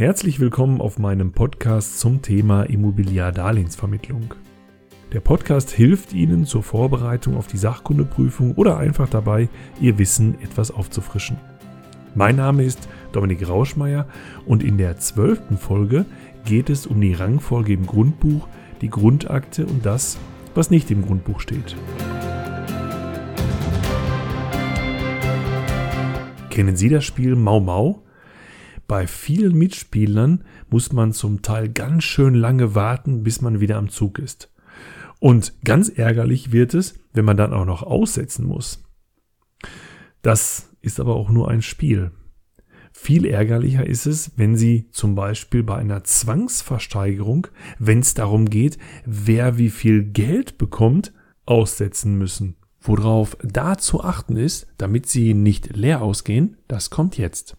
Herzlich willkommen auf meinem Podcast zum Thema Immobiliardarlehensvermittlung. Der Podcast hilft Ihnen zur Vorbereitung auf die Sachkundeprüfung oder einfach dabei, Ihr Wissen etwas aufzufrischen. Mein Name ist Dominik Rauschmeier und in der zwölften Folge geht es um die Rangfolge im Grundbuch, die Grundakte und das, was nicht im Grundbuch steht. Kennen Sie das Spiel Mau Mau? Bei vielen Mitspielern muss man zum Teil ganz schön lange warten, bis man wieder am Zug ist. Und ganz ärgerlich wird es, wenn man dann auch noch aussetzen muss. Das ist aber auch nur ein Spiel. Viel ärgerlicher ist es, wenn Sie zum Beispiel bei einer Zwangsversteigerung, wenn es darum geht, wer wie viel Geld bekommt, aussetzen müssen. Worauf da zu achten ist, damit Sie nicht leer ausgehen, das kommt jetzt.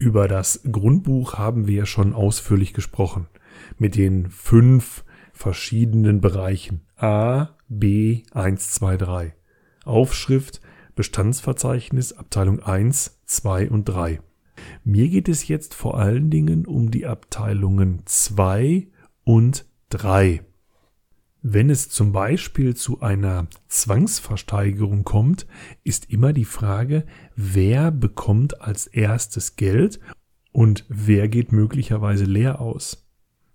Über das Grundbuch haben wir ja schon ausführlich gesprochen. Mit den fünf verschiedenen Bereichen. A, B, 1, 2, 3. Aufschrift, Bestandsverzeichnis, Abteilung 1, 2 und 3. Mir geht es jetzt vor allen Dingen um die Abteilungen 2 und 3. Wenn es zum Beispiel zu einer Zwangsversteigerung kommt, ist immer die Frage, wer bekommt als erstes Geld und wer geht möglicherweise leer aus.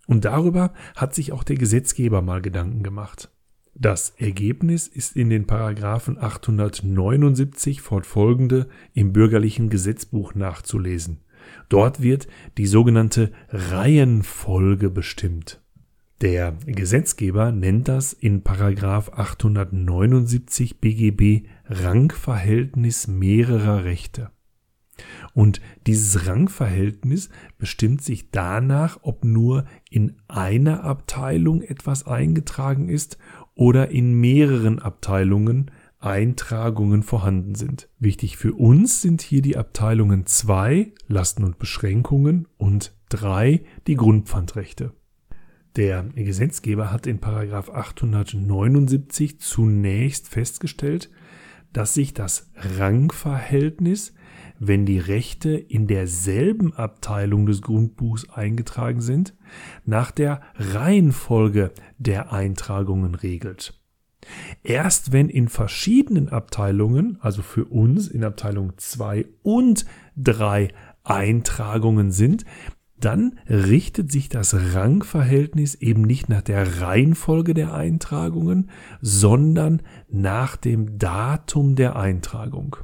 Und darüber hat sich auch der Gesetzgeber mal Gedanken gemacht. Das Ergebnis ist in den Paragraphen 879 fortfolgende im bürgerlichen Gesetzbuch nachzulesen. Dort wird die sogenannte Reihenfolge bestimmt. Der Gesetzgeber nennt das in Paragraph 879 BGB Rangverhältnis mehrerer Rechte. Und dieses Rangverhältnis bestimmt sich danach, ob nur in einer Abteilung etwas eingetragen ist oder in mehreren Abteilungen Eintragungen vorhanden sind. Wichtig für uns sind hier die Abteilungen 2 Lasten und Beschränkungen und 3 die Grundpfandrechte. Der Gesetzgeber hat in Paragraph 879 zunächst festgestellt, dass sich das Rangverhältnis, wenn die Rechte in derselben Abteilung des Grundbuchs eingetragen sind, nach der Reihenfolge der Eintragungen regelt. Erst wenn in verschiedenen Abteilungen, also für uns in Abteilung 2 und 3 Eintragungen sind, dann richtet sich das Rangverhältnis eben nicht nach der Reihenfolge der Eintragungen, sondern nach dem Datum der Eintragung.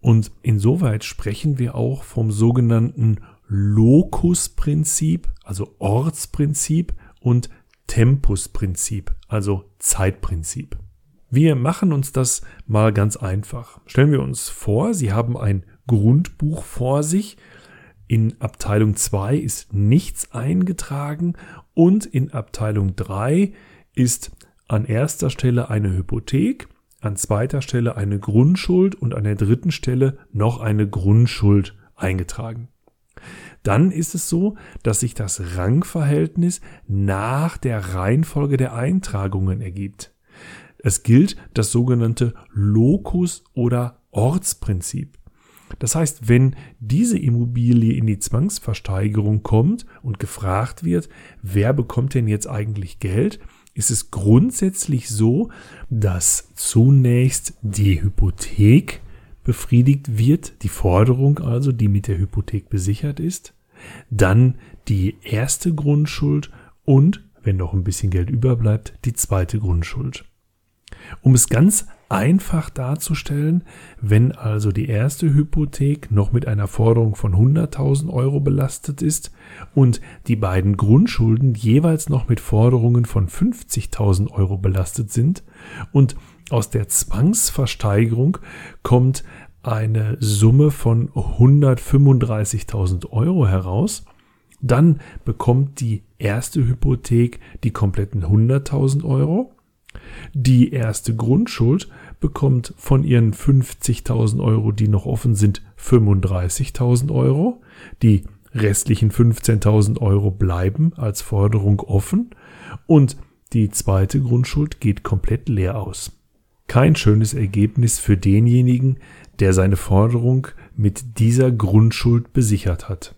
Und insoweit sprechen wir auch vom sogenannten Lokusprinzip, also Ortsprinzip und Tempusprinzip, also Zeitprinzip. Wir machen uns das mal ganz einfach. Stellen wir uns vor, Sie haben ein Grundbuch vor sich in Abteilung 2 ist nichts eingetragen und in Abteilung 3 ist an erster Stelle eine Hypothek, an zweiter Stelle eine Grundschuld und an der dritten Stelle noch eine Grundschuld eingetragen. Dann ist es so, dass sich das Rangverhältnis nach der Reihenfolge der Eintragungen ergibt. Es gilt das sogenannte Locus- oder Ortsprinzip. Das heißt, wenn diese Immobilie in die Zwangsversteigerung kommt und gefragt wird, wer bekommt denn jetzt eigentlich Geld, ist es grundsätzlich so, dass zunächst die Hypothek befriedigt wird, die Forderung also, die mit der Hypothek besichert ist, dann die erste Grundschuld und, wenn noch ein bisschen Geld überbleibt, die zweite Grundschuld. Um es ganz einfach darzustellen, wenn also die erste Hypothek noch mit einer Forderung von 100.000 Euro belastet ist und die beiden Grundschulden jeweils noch mit Forderungen von 50.000 Euro belastet sind und aus der Zwangsversteigerung kommt eine Summe von 135.000 Euro heraus, dann bekommt die erste Hypothek die kompletten 100.000 Euro die erste Grundschuld bekommt von ihren 50.000 Euro, die noch offen sind, 35.000 Euro. Die restlichen 15.000 Euro bleiben als Forderung offen und die zweite Grundschuld geht komplett leer aus. Kein schönes Ergebnis für denjenigen, der seine Forderung mit dieser Grundschuld besichert hat.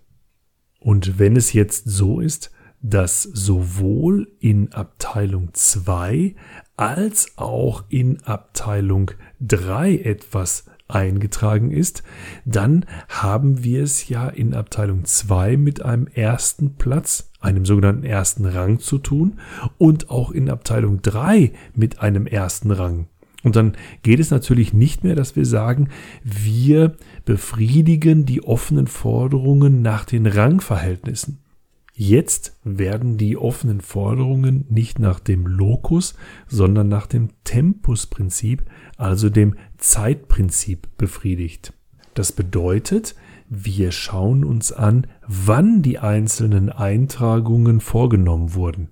Und wenn es jetzt so ist, dass sowohl in Abteilung 2 als auch in Abteilung 3 etwas eingetragen ist, dann haben wir es ja in Abteilung 2 mit einem ersten Platz, einem sogenannten ersten Rang zu tun und auch in Abteilung 3 mit einem ersten Rang. Und dann geht es natürlich nicht mehr, dass wir sagen, wir befriedigen die offenen Forderungen nach den Rangverhältnissen. Jetzt werden die offenen Forderungen nicht nach dem Lokus, sondern nach dem Tempusprinzip, also dem Zeitprinzip befriedigt. Das bedeutet, wir schauen uns an, wann die einzelnen Eintragungen vorgenommen wurden.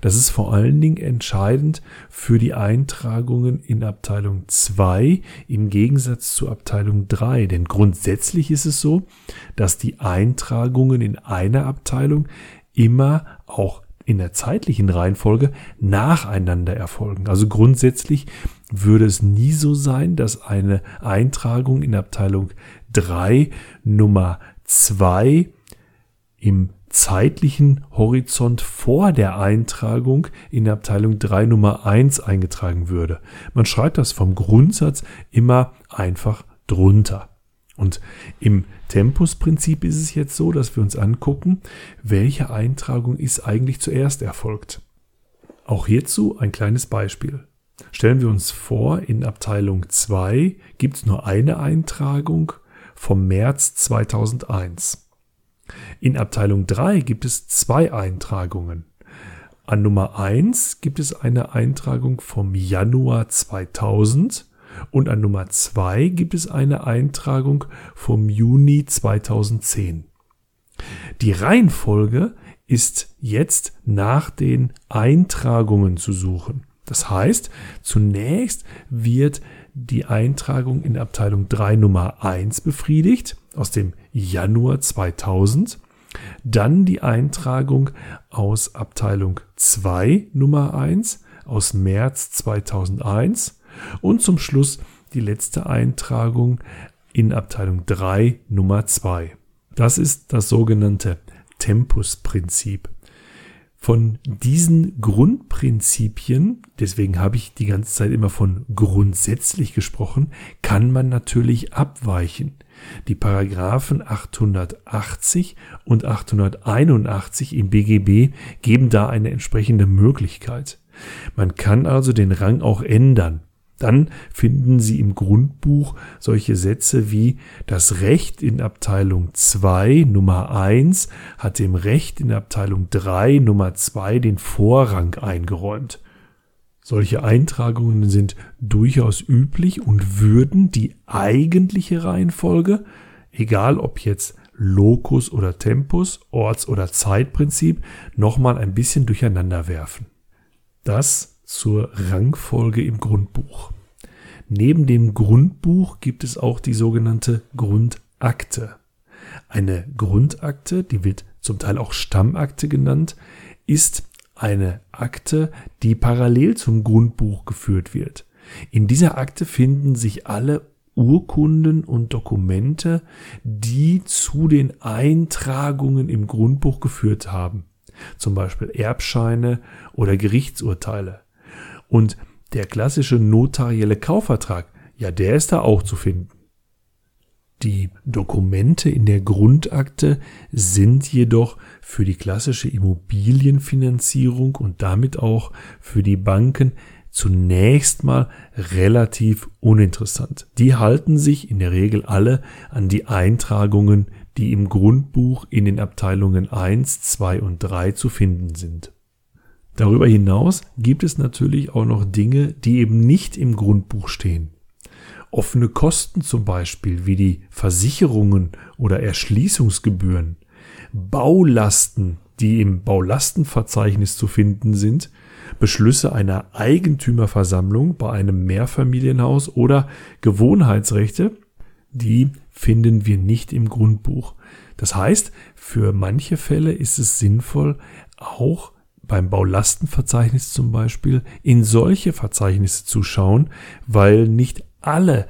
Das ist vor allen Dingen entscheidend für die Eintragungen in Abteilung 2 im Gegensatz zu Abteilung 3. Denn grundsätzlich ist es so, dass die Eintragungen in einer Abteilung immer auch in der zeitlichen Reihenfolge nacheinander erfolgen. Also grundsätzlich würde es nie so sein, dass eine Eintragung in Abteilung 3 Nummer 2 im zeitlichen Horizont vor der Eintragung in der Abteilung 3 Nummer 1 eingetragen würde. Man schreibt das vom Grundsatz immer einfach drunter. Und im Tempusprinzip ist es jetzt so, dass wir uns angucken, welche Eintragung ist eigentlich zuerst erfolgt. Auch hierzu ein kleines Beispiel. Stellen wir uns vor, in Abteilung 2 gibt es nur eine Eintragung vom März 2001. In Abteilung 3 gibt es zwei Eintragungen. An Nummer 1 gibt es eine Eintragung vom Januar 2000 und an Nummer 2 gibt es eine Eintragung vom Juni 2010. Die Reihenfolge ist jetzt nach den Eintragungen zu suchen. Das heißt, zunächst wird die Eintragung in Abteilung 3 Nummer 1 befriedigt aus dem Januar 2000, dann die Eintragung aus Abteilung 2 Nummer 1 aus März 2001 und zum Schluss die letzte Eintragung in Abteilung 3 Nummer 2. Das ist das sogenannte Tempusprinzip. Von diesen Grundprinzipien, deswegen habe ich die ganze Zeit immer von grundsätzlich gesprochen, kann man natürlich abweichen. Die Paragraphen 880 und 881 im BGB geben da eine entsprechende Möglichkeit. Man kann also den Rang auch ändern. Dann finden Sie im Grundbuch solche Sätze wie das Recht in Abteilung 2 Nummer 1 hat dem Recht in Abteilung 3 Nummer 2 den Vorrang eingeräumt. Solche Eintragungen sind durchaus üblich und würden die eigentliche Reihenfolge, egal ob jetzt Locus oder Tempus, Orts- oder Zeitprinzip, nochmal ein bisschen durcheinander werfen. Das zur Rangfolge im Grundbuch. Neben dem Grundbuch gibt es auch die sogenannte Grundakte. Eine Grundakte, die wird zum Teil auch Stammakte genannt, ist eine Akte, die parallel zum Grundbuch geführt wird. In dieser Akte finden sich alle Urkunden und Dokumente, die zu den Eintragungen im Grundbuch geführt haben. Zum Beispiel Erbscheine oder Gerichtsurteile. Und der klassische notarielle Kaufvertrag, ja, der ist da auch zu finden. Die Dokumente in der Grundakte sind jedoch für die klassische Immobilienfinanzierung und damit auch für die Banken zunächst mal relativ uninteressant. Die halten sich in der Regel alle an die Eintragungen, die im Grundbuch in den Abteilungen 1, 2 und 3 zu finden sind. Darüber hinaus gibt es natürlich auch noch Dinge, die eben nicht im Grundbuch stehen. Offene Kosten zum Beispiel wie die Versicherungen oder Erschließungsgebühren, Baulasten, die im Baulastenverzeichnis zu finden sind, Beschlüsse einer Eigentümerversammlung bei einem Mehrfamilienhaus oder Gewohnheitsrechte, die finden wir nicht im Grundbuch. Das heißt, für manche Fälle ist es sinnvoll, auch beim Baulastenverzeichnis zum Beispiel in solche Verzeichnisse zu schauen, weil nicht alle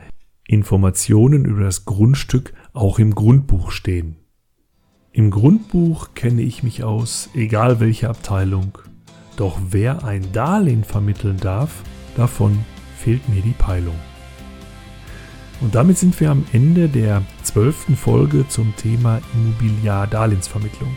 Informationen über das Grundstück auch im Grundbuch stehen. Im Grundbuch kenne ich mich aus, egal welche Abteilung. Doch wer ein Darlehen vermitteln darf, davon fehlt mir die Peilung. Und damit sind wir am Ende der zwölften Folge zum Thema Immobiliar-Darlehensvermittlung.